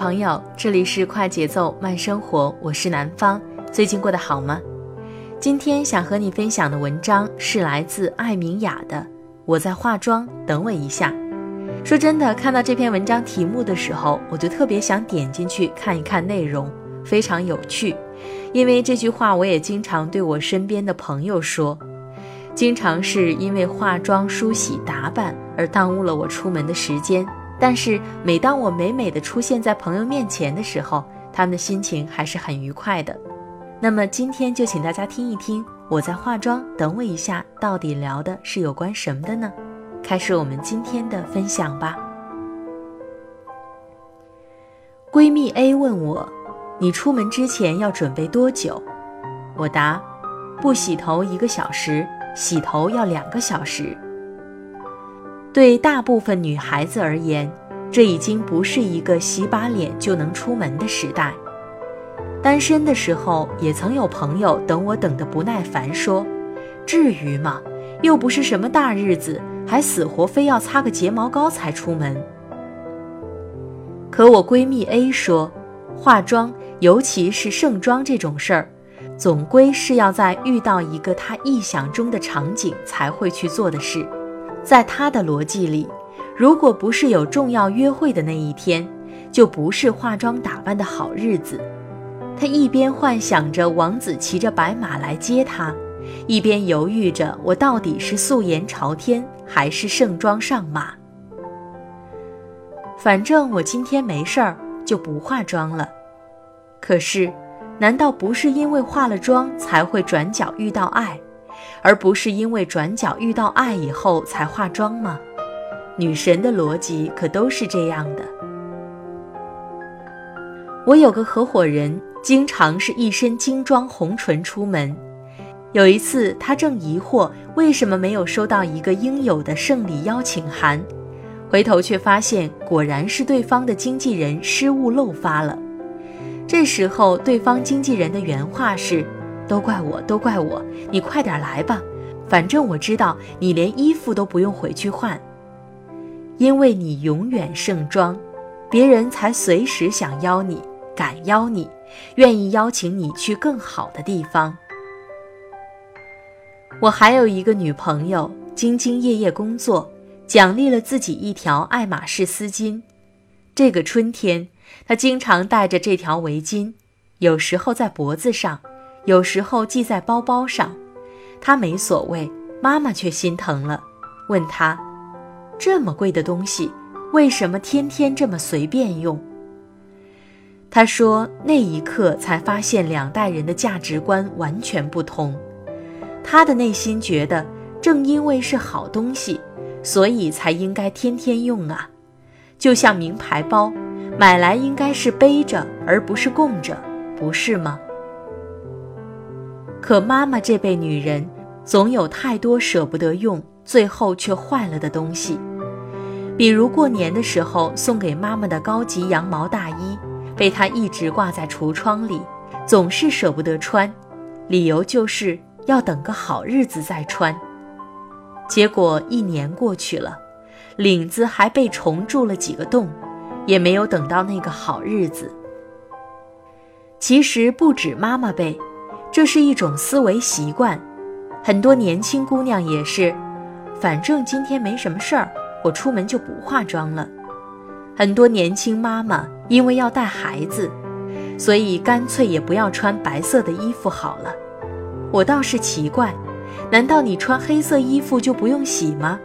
朋友，这里是快节奏慢生活，我是南方。最近过得好吗？今天想和你分享的文章是来自艾明雅的《我在化妆，等我一下》。说真的，看到这篇文章题目的时候，我就特别想点进去看一看内容，非常有趣。因为这句话，我也经常对我身边的朋友说，经常是因为化妆、梳洗、打扮而耽误了我出门的时间。但是每当我美美的出现在朋友面前的时候，他们的心情还是很愉快的。那么今天就请大家听一听，我在化妆，等我一下，到底聊的是有关什么的呢？开始我们今天的分享吧。闺蜜 A 问我：“你出门之前要准备多久？”我答：“不洗头一个小时，洗头要两个小时。”对大部分女孩子而言，这已经不是一个洗把脸就能出门的时代。单身的时候，也曾有朋友等我等得不耐烦，说：“至于吗？又不是什么大日子，还死活非要擦个睫毛膏才出门。”可我闺蜜 A 说：“化妆，尤其是盛妆这种事儿，总归是要在遇到一个她意想中的场景才会去做的事。”在他的逻辑里，如果不是有重要约会的那一天，就不是化妆打扮的好日子。他一边幻想着王子骑着白马来接他，一边犹豫着我到底是素颜朝天还是盛装上马。反正我今天没事儿，就不化妆了。可是，难道不是因为化了妆才会转角遇到爱？而不是因为转角遇到爱以后才化妆吗？女神的逻辑可都是这样的。我有个合伙人，经常是一身精装红唇出门。有一次，他正疑惑为什么没有收到一个应有的胜利邀请函，回头却发现果然是对方的经纪人失误漏发了。这时候，对方经纪人的原话是。都怪我，都怪我！你快点来吧，反正我知道你连衣服都不用回去换，因为你永远盛装，别人才随时想邀你，敢邀你，愿意邀请你去更好的地方。我还有一个女朋友，兢兢业业工作，奖励了自己一条爱马仕丝巾。这个春天，她经常戴着这条围巾，有时候在脖子上。有时候系在包包上，他没所谓，妈妈却心疼了，问他：“这么贵的东西，为什么天天这么随便用？”他说：“那一刻才发现两代人的价值观完全不同。他的内心觉得，正因为是好东西，所以才应该天天用啊，就像名牌包，买来应该是背着，而不是供着，不是吗？”可妈妈这辈女人，总有太多舍不得用，最后却坏了的东西。比如过年的时候送给妈妈的高级羊毛大衣，被她一直挂在橱窗里，总是舍不得穿，理由就是要等个好日子再穿。结果一年过去了，领子还被虫蛀了几个洞，也没有等到那个好日子。其实不止妈妈辈，这是一种思维习惯，很多年轻姑娘也是，反正今天没什么事儿，我出门就不化妆了。很多年轻妈妈因为要带孩子，所以干脆也不要穿白色的衣服好了。我倒是奇怪，难道你穿黑色衣服就不用洗吗？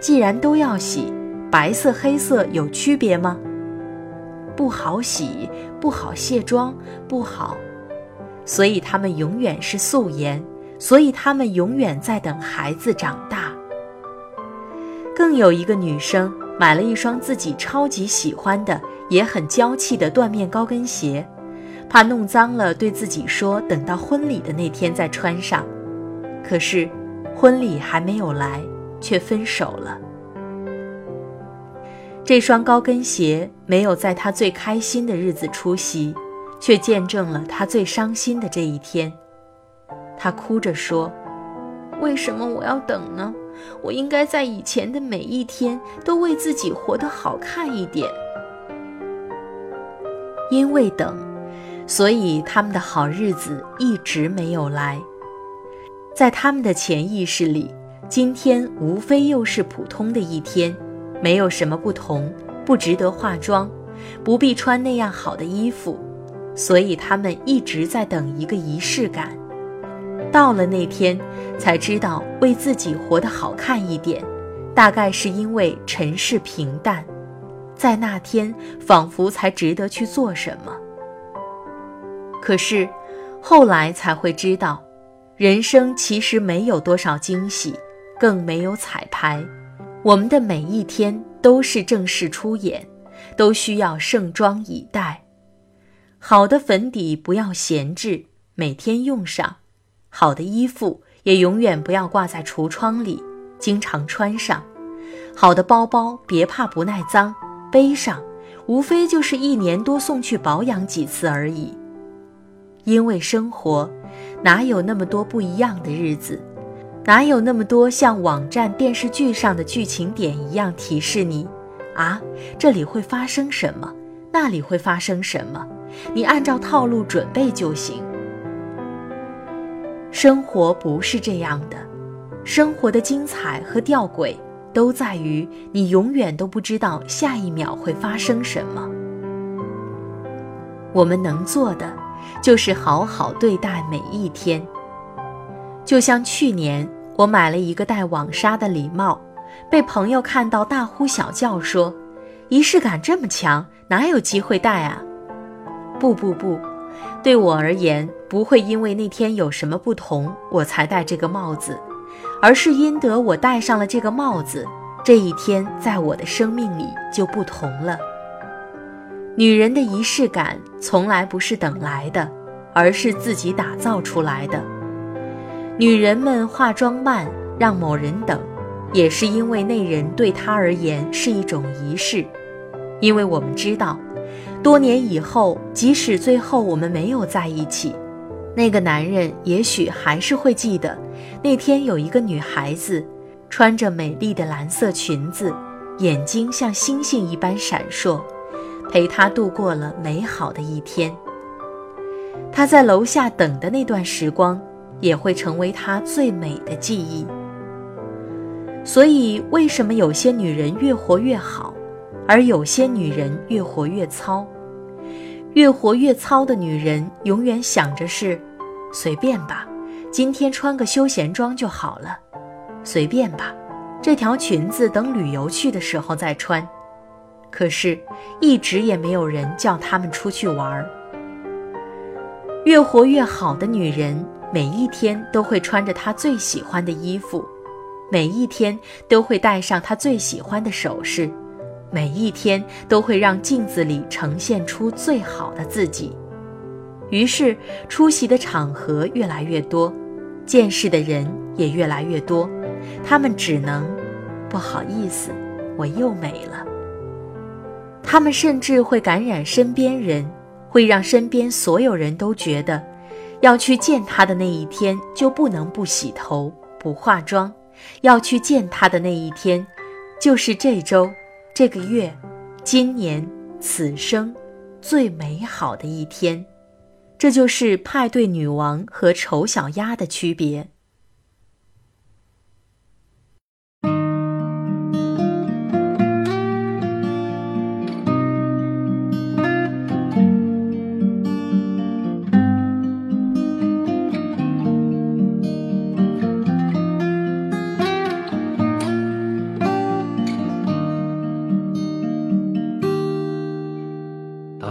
既然都要洗，白色黑色有区别吗？不好洗，不好卸妆，不好，所以他们永远是素颜，所以他们永远在等孩子长大。更有一个女生买了一双自己超级喜欢的，也很娇气的缎面高跟鞋。怕弄脏了，对自己说：“等到婚礼的那天再穿上。”可是，婚礼还没有来，却分手了。这双高跟鞋没有在她最开心的日子出席，却见证了他最伤心的这一天。他哭着说：“为什么我要等呢？我应该在以前的每一天都为自己活得好看一点。”因为等。所以他们的好日子一直没有来，在他们的潜意识里，今天无非又是普通的一天，没有什么不同，不值得化妆，不必穿那样好的衣服，所以他们一直在等一个仪式感。到了那天，才知道为自己活得好看一点，大概是因为尘世平淡，在那天仿佛才值得去做什么。可是，后来才会知道，人生其实没有多少惊喜，更没有彩排。我们的每一天都是正式出演，都需要盛装以待。好的粉底不要闲置，每天用上；好的衣服也永远不要挂在橱窗里，经常穿上；好的包包别怕不耐脏，背上，无非就是一年多送去保养几次而已。因为生活，哪有那么多不一样的日子？哪有那么多像网站、电视剧上的剧情点一样提示你？啊，这里会发生什么？那里会发生什么？你按照套路准备就行。生活不是这样的，生活的精彩和吊诡都在于你永远都不知道下一秒会发生什么。我们能做的。就是好好对待每一天。就像去年，我买了一个带网纱的礼帽，被朋友看到大呼小叫说：“仪式感这么强，哪有机会戴啊？”不不不，对我而言，不会因为那天有什么不同，我才戴这个帽子，而是因得我戴上了这个帽子，这一天在我的生命里就不同了。女人的仪式感从来不是等来的，而是自己打造出来的。女人们化妆慢，让某人等，也是因为那人对她而言是一种仪式。因为我们知道，多年以后，即使最后我们没有在一起，那个男人也许还是会记得，那天有一个女孩子，穿着美丽的蓝色裙子，眼睛像星星一般闪烁。陪他度过了美好的一天。他在楼下等的那段时光，也会成为他最美的记忆。所以，为什么有些女人越活越好，而有些女人越活越糙？越活越糙的女人，永远想着是随便吧，今天穿个休闲装就好了，随便吧，这条裙子等旅游去的时候再穿。可是，一直也没有人叫他们出去玩。越活越好的女人，每一天都会穿着她最喜欢的衣服，每一天都会戴上她最喜欢的首饰，每一天都会让镜子里呈现出最好的自己。于是，出席的场合越来越多，见识的人也越来越多，他们只能不好意思，我又美了。他们甚至会感染身边人，会让身边所有人都觉得，要去见他的那一天就不能不洗头、不化妆；要去见他的那一天，就是这周、这个月、今年、此生最美好的一天。这就是派对女王和丑小鸭的区别。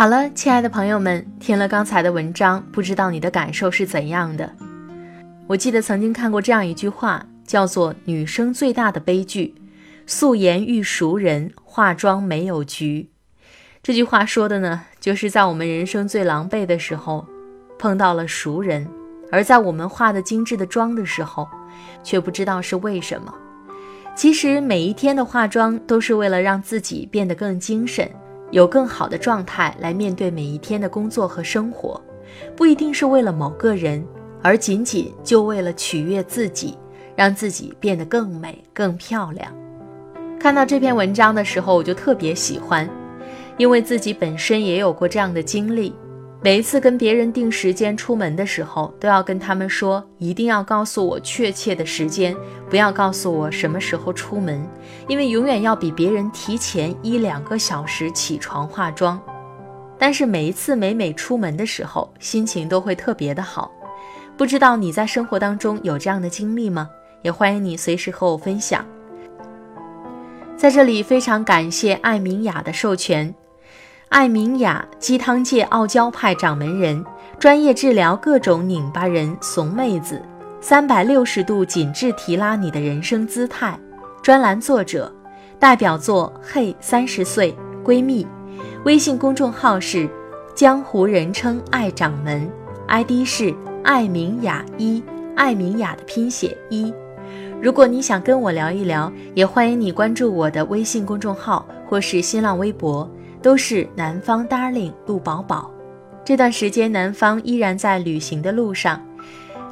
好了，亲爱的朋友们，听了刚才的文章，不知道你的感受是怎样的？我记得曾经看过这样一句话，叫做“女生最大的悲剧，素颜遇熟人，化妆没有局”。这句话说的呢，就是在我们人生最狼狈的时候，碰到了熟人；而在我们化的精致的妆的时候，却不知道是为什么。其实每一天的化妆，都是为了让自己变得更精神。有更好的状态来面对每一天的工作和生活，不一定是为了某个人，而仅仅就为了取悦自己，让自己变得更美、更漂亮。看到这篇文章的时候，我就特别喜欢，因为自己本身也有过这样的经历。每一次跟别人定时间出门的时候，都要跟他们说，一定要告诉我确切的时间，不要告诉我什么时候出门，因为永远要比别人提前一两个小时起床化妆。但是每一次每每出门的时候，心情都会特别的好。不知道你在生活当中有这样的经历吗？也欢迎你随时和我分享。在这里非常感谢艾明雅的授权。艾明雅，鸡汤界傲娇派掌门人，专业治疗各种拧巴人、怂妹子，三百六十度紧致提拉你的人生姿态。专栏作者，代表作《嘿三十岁闺蜜》，微信公众号是江湖人称爱掌门，ID 是艾明雅一，艾明雅的拼写一。如果你想跟我聊一聊，也欢迎你关注我的微信公众号或是新浪微博。都是南方 darling 陆宝宝，这段时间南方依然在旅行的路上，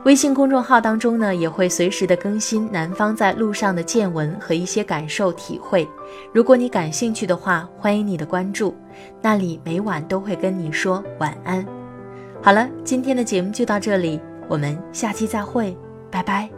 微信公众号当中呢也会随时的更新南方在路上的见闻和一些感受体会。如果你感兴趣的话，欢迎你的关注，那里每晚都会跟你说晚安。好了，今天的节目就到这里，我们下期再会，拜拜。